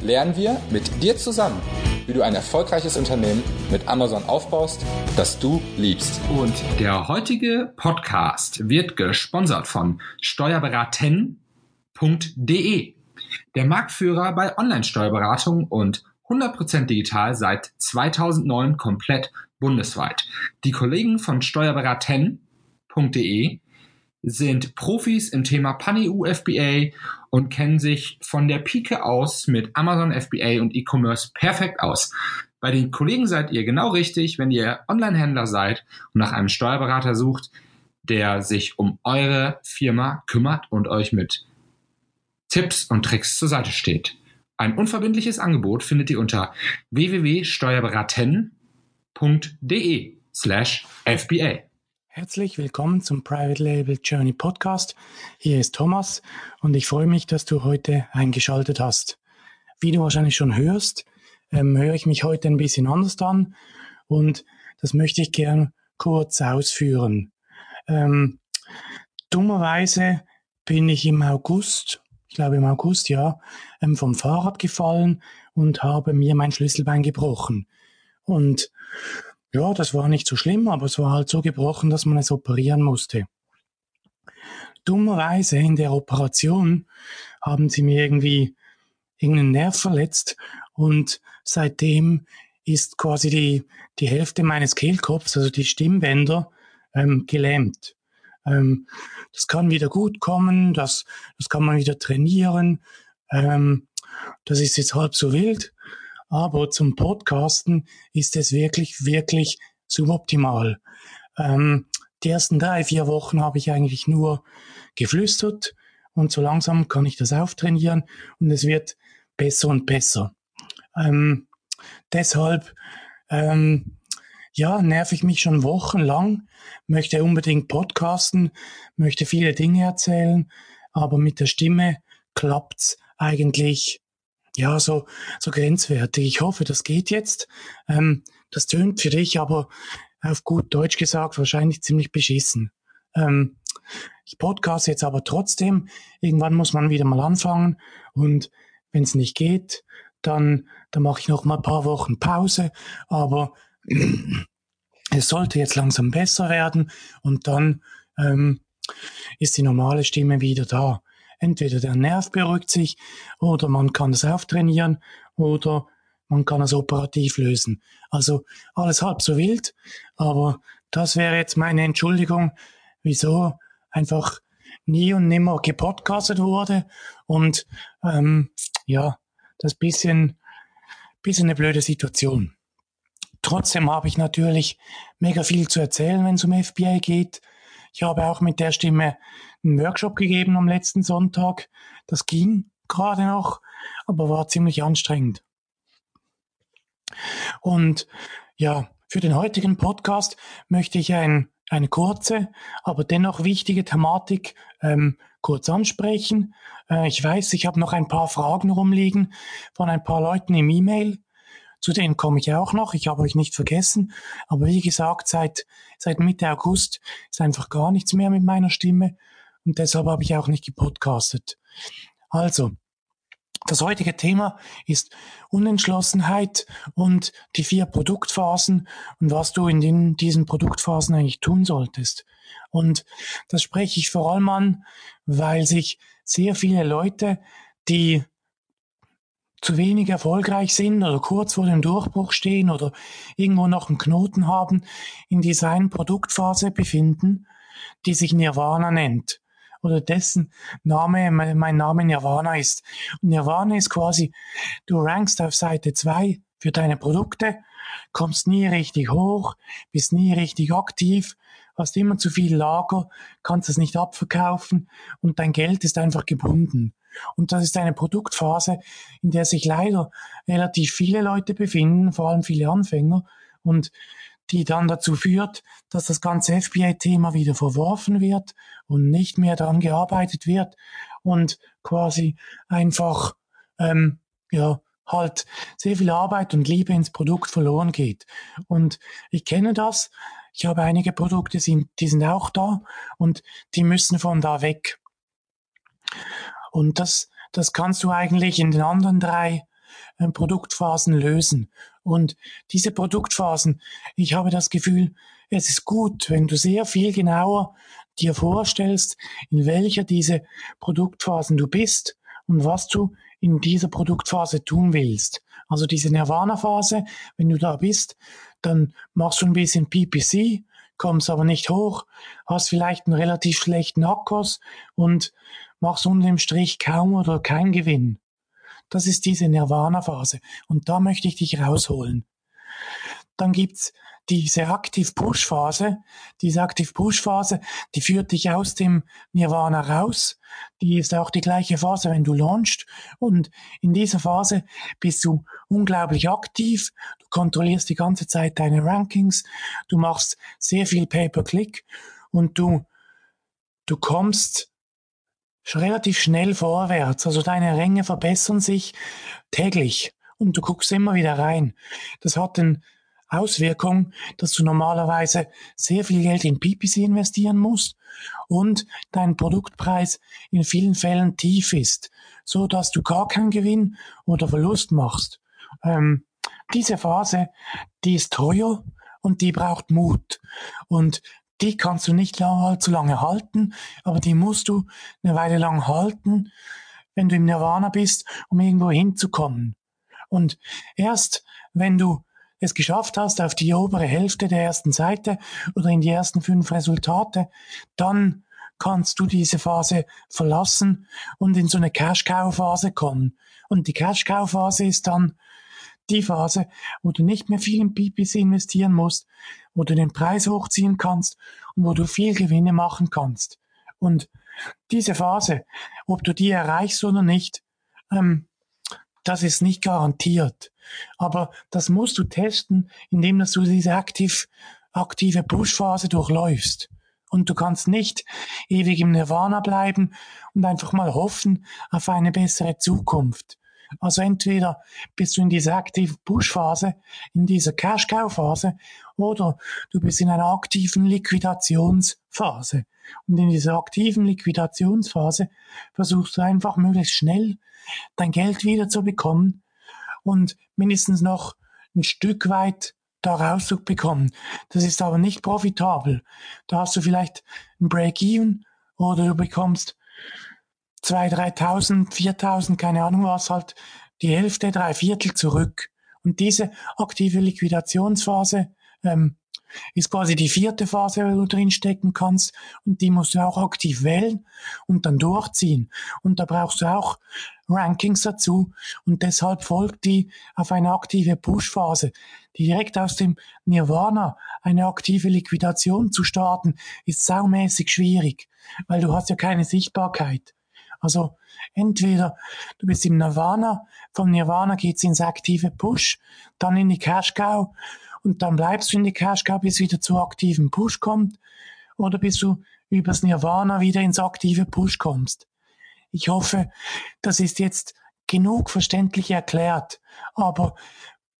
lernen wir mit dir zusammen, wie du ein erfolgreiches Unternehmen mit Amazon aufbaust, das du liebst. Und der heutige Podcast wird gesponsert von steuerberaten.de, der Marktführer bei Online-Steuerberatung und 100% digital seit 2009 komplett bundesweit. Die Kollegen von steuerberaten.de sind Profis im Thema Pan-EU FBA und kennen sich von der Pike aus mit Amazon FBA und E-Commerce perfekt aus. Bei den Kollegen seid ihr genau richtig, wenn ihr Online-Händler seid und nach einem Steuerberater sucht, der sich um eure Firma kümmert und euch mit Tipps und Tricks zur Seite steht. Ein unverbindliches Angebot findet ihr unter www.steuerberaten.de slash FBA. Herzlich willkommen zum Private Label Journey Podcast. Hier ist Thomas und ich freue mich, dass du heute eingeschaltet hast. Wie du wahrscheinlich schon hörst, ähm, höre ich mich heute ein bisschen anders an und das möchte ich gern kurz ausführen. Ähm, dummerweise bin ich im August, ich glaube im August, ja, ähm, vom Fahrrad gefallen und habe mir mein Schlüsselbein gebrochen. Und ja, das war nicht so schlimm, aber es war halt so gebrochen, dass man es operieren musste. Dummerweise in der Operation haben sie mir irgendwie irgendeinen Nerv verletzt und seitdem ist quasi die, die Hälfte meines Kehlkopfs, also die Stimmbänder, ähm, gelähmt. Ähm, das kann wieder gut kommen, das, das kann man wieder trainieren. Ähm, das ist jetzt halb so wild, aber zum Podcasten ist es wirklich, wirklich suboptimal. Ähm, die ersten drei, vier Wochen habe ich eigentlich nur geflüstert und so langsam kann ich das auftrainieren und es wird besser und besser. Ähm, deshalb, ähm, ja, nerv ich mich schon wochenlang, möchte unbedingt podcasten, möchte viele Dinge erzählen, aber mit der Stimme klappt's eigentlich ja, so, so grenzwertig. Ich hoffe, das geht jetzt. Ähm, das tönt für dich aber auf gut Deutsch gesagt wahrscheinlich ziemlich beschissen. Ähm, ich podcast jetzt aber trotzdem. Irgendwann muss man wieder mal anfangen. Und wenn es nicht geht, dann, dann mache ich noch mal ein paar Wochen Pause. Aber es sollte jetzt langsam besser werden. Und dann ähm, ist die normale Stimme wieder da. Entweder der Nerv beruhigt sich oder man kann es auftrainieren oder man kann es operativ lösen. Also alles halb so wild, aber das wäre jetzt meine Entschuldigung, wieso einfach nie und nimmer gepodcastet wurde und ähm, ja, das bisschen, bisschen eine blöde Situation. Trotzdem habe ich natürlich mega viel zu erzählen, wenn es um FBA geht. Ich habe auch mit der Stimme einen Workshop gegeben am letzten Sonntag. Das ging gerade noch, aber war ziemlich anstrengend. Und ja, für den heutigen Podcast möchte ich ein, eine kurze, aber dennoch wichtige Thematik ähm, kurz ansprechen. Äh, ich weiß, ich habe noch ein paar Fragen rumliegen von ein paar Leuten im E-Mail. Zu denen komme ich auch noch. Ich habe euch nicht vergessen. Aber wie gesagt, seit, seit Mitte August ist einfach gar nichts mehr mit meiner Stimme und deshalb habe ich auch nicht gepodcastet. Also, das heutige Thema ist Unentschlossenheit und die vier Produktphasen und was du in den, diesen Produktphasen eigentlich tun solltest. Und das spreche ich vor allem an, weil sich sehr viele Leute, die zu wenig erfolgreich sind oder kurz vor dem Durchbruch stehen oder irgendwo noch einen Knoten haben, in dieser einen Produktphase befinden, die sich Nirvana nennt oder dessen Name, mein Name Nirvana ist. Und Nirvana ist quasi, du rankst auf Seite zwei für deine Produkte, kommst nie richtig hoch, bist nie richtig aktiv, hast immer zu viel Lager, kannst es nicht abverkaufen und dein Geld ist einfach gebunden. Und das ist eine Produktphase, in der sich leider relativ viele Leute befinden, vor allem viele Anfänger, und die dann dazu führt, dass das ganze FBA-Thema wieder verworfen wird und nicht mehr daran gearbeitet wird und quasi einfach ähm, ja halt sehr viel Arbeit und Liebe ins Produkt verloren geht. Und ich kenne das. Ich habe einige Produkte, die sind auch da und die müssen von da weg. Und das, das kannst du eigentlich in den anderen drei äh, Produktphasen lösen. Und diese Produktphasen, ich habe das Gefühl, es ist gut, wenn du sehr viel genauer dir vorstellst, in welcher diese Produktphasen du bist und was du in dieser Produktphase tun willst. Also diese Nirvana-Phase, wenn du da bist, dann machst du ein bisschen PPC, kommst aber nicht hoch, hast vielleicht einen relativ schlechten Akkurs und machst unter dem Strich kaum oder kein Gewinn. Das ist diese Nirvana-Phase. Und da möchte ich dich rausholen. Dann gibt's diese Active-Push-Phase. Diese Active-Push-Phase, die führt dich aus dem Nirvana raus. Die ist auch die gleiche Phase, wenn du launchst. Und in dieser Phase bist du unglaublich aktiv. Du kontrollierst die ganze Zeit deine Rankings. Du machst sehr viel Pay-per-Click und du, du kommst relativ schnell vorwärts. Also deine Ränge verbessern sich täglich und du guckst immer wieder rein. Das hat den Auswirkung, dass du normalerweise sehr viel Geld in PPC investieren musst und dein Produktpreis in vielen Fällen tief ist, so dass du gar keinen Gewinn oder Verlust machst. Ähm, diese Phase, die ist teuer und die braucht Mut. Und die kannst du nicht allzu lange halten, aber die musst du eine Weile lang halten, wenn du im Nirvana bist, um irgendwo hinzukommen. Und erst wenn du es geschafft hast auf die obere Hälfte der ersten Seite oder in die ersten fünf Resultate, dann kannst du diese Phase verlassen und in so eine Cash-Cow-Phase kommen. Und die Cash-Cow-Phase ist dann die Phase, wo du nicht mehr viel in PPC investieren musst, wo du den Preis hochziehen kannst und wo du viel Gewinne machen kannst. Und diese Phase, ob du die erreichst oder nicht, ähm, das ist nicht garantiert. Aber das musst du testen, indem dass du diese aktiv, aktive Push-Phase durchläufst. Und du kannst nicht ewig im Nirvana bleiben und einfach mal hoffen auf eine bessere Zukunft. Also entweder bist du in dieser aktiven Push-Phase, in dieser Cash-Cow-Phase, oder du bist in einer aktiven Liquidationsphase. Und in dieser aktiven Liquidationsphase versuchst du einfach möglichst schnell dein Geld wieder zu bekommen und mindestens noch ein Stück weit da rauszubekommen. Das ist aber nicht profitabel. Da hast du vielleicht ein Break-Even oder du bekommst 2.000, 3.000, 4.000, keine Ahnung was, halt die Hälfte, drei Viertel zurück. Und diese aktive Liquidationsphase ähm, ist quasi die vierte Phase, wo du drin stecken kannst. Und die musst du auch aktiv wählen und dann durchziehen. Und da brauchst du auch Rankings dazu. Und deshalb folgt die auf eine aktive Push-Phase. Direkt aus dem Nirvana eine aktive Liquidation zu starten, ist saumäßig schwierig, weil du hast ja keine Sichtbarkeit. Also entweder du bist im Nirvana, vom Nirvana geht's ins aktive Push, dann in die Cash und dann bleibst du in die Cash Cow, bis wieder zu aktiven Push kommt, oder bis du übers Nirvana wieder ins aktive Push kommst. Ich hoffe, das ist jetzt genug verständlich erklärt, aber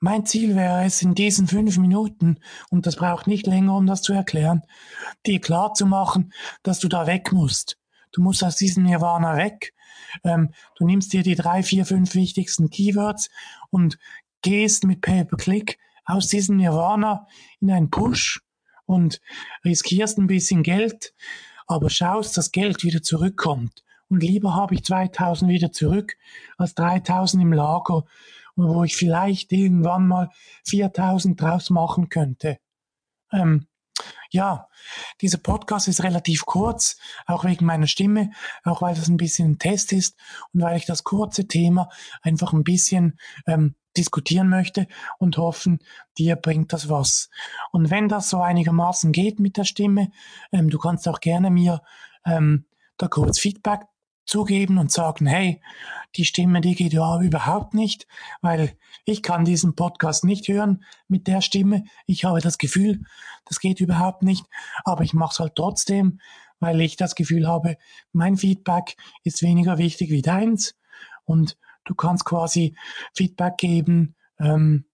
mein Ziel wäre es, in diesen fünf Minuten, und das braucht nicht länger, um das zu erklären, dir klar zu machen, dass du da weg musst. Du musst aus diesem Nirvana weg. Ähm, du nimmst dir die drei, vier, fünf wichtigsten Keywords und gehst mit Pay-per-Click aus diesem Nirvana in einen Push und riskierst ein bisschen Geld, aber schaust, dass Geld wieder zurückkommt. Und lieber habe ich 2000 wieder zurück als 3000 im Lager, wo ich vielleicht irgendwann mal 4000 draus machen könnte. Ähm, ja, dieser Podcast ist relativ kurz, auch wegen meiner Stimme, auch weil das ein bisschen ein Test ist und weil ich das kurze Thema einfach ein bisschen ähm, diskutieren möchte und hoffen, dir bringt das was. Und wenn das so einigermaßen geht mit der Stimme, ähm, du kannst auch gerne mir ähm, da kurz Feedback zugeben und sagen, hey, die Stimme, die geht ja überhaupt nicht, weil ich kann diesen Podcast nicht hören mit der Stimme. Ich habe das Gefühl, das geht überhaupt nicht, aber ich mache es halt trotzdem, weil ich das Gefühl habe, mein Feedback ist weniger wichtig wie deins und du kannst quasi Feedback geben, ähm,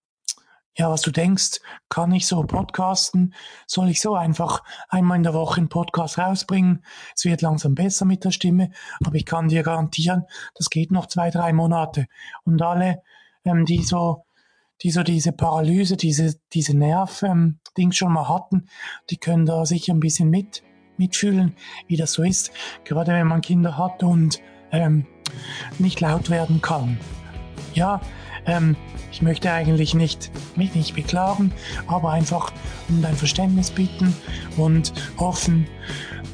ja, was du denkst, kann ich so podcasten? Soll ich so einfach einmal in der Woche einen Podcast rausbringen? Es wird langsam besser mit der Stimme, aber ich kann dir garantieren, das geht noch zwei, drei Monate. Und alle, ähm, die so, die so diese Paralyse, diese, diese Nerv-Dings ähm, schon mal hatten, die können da sicher ein bisschen mit, mitfühlen, wie das so ist. Gerade wenn man Kinder hat und ähm, nicht laut werden kann. Ja, ähm, ich möchte eigentlich nicht, mich nicht beklagen, aber einfach um dein Verständnis bitten und hoffen,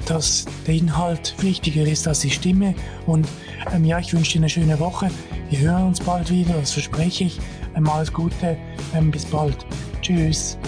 dass der Inhalt wichtiger ist als die Stimme. Und ähm, ja, ich wünsche dir eine schöne Woche. Wir hören uns bald wieder, das verspreche ich. Ähm, alles Gute, ähm, bis bald. Tschüss.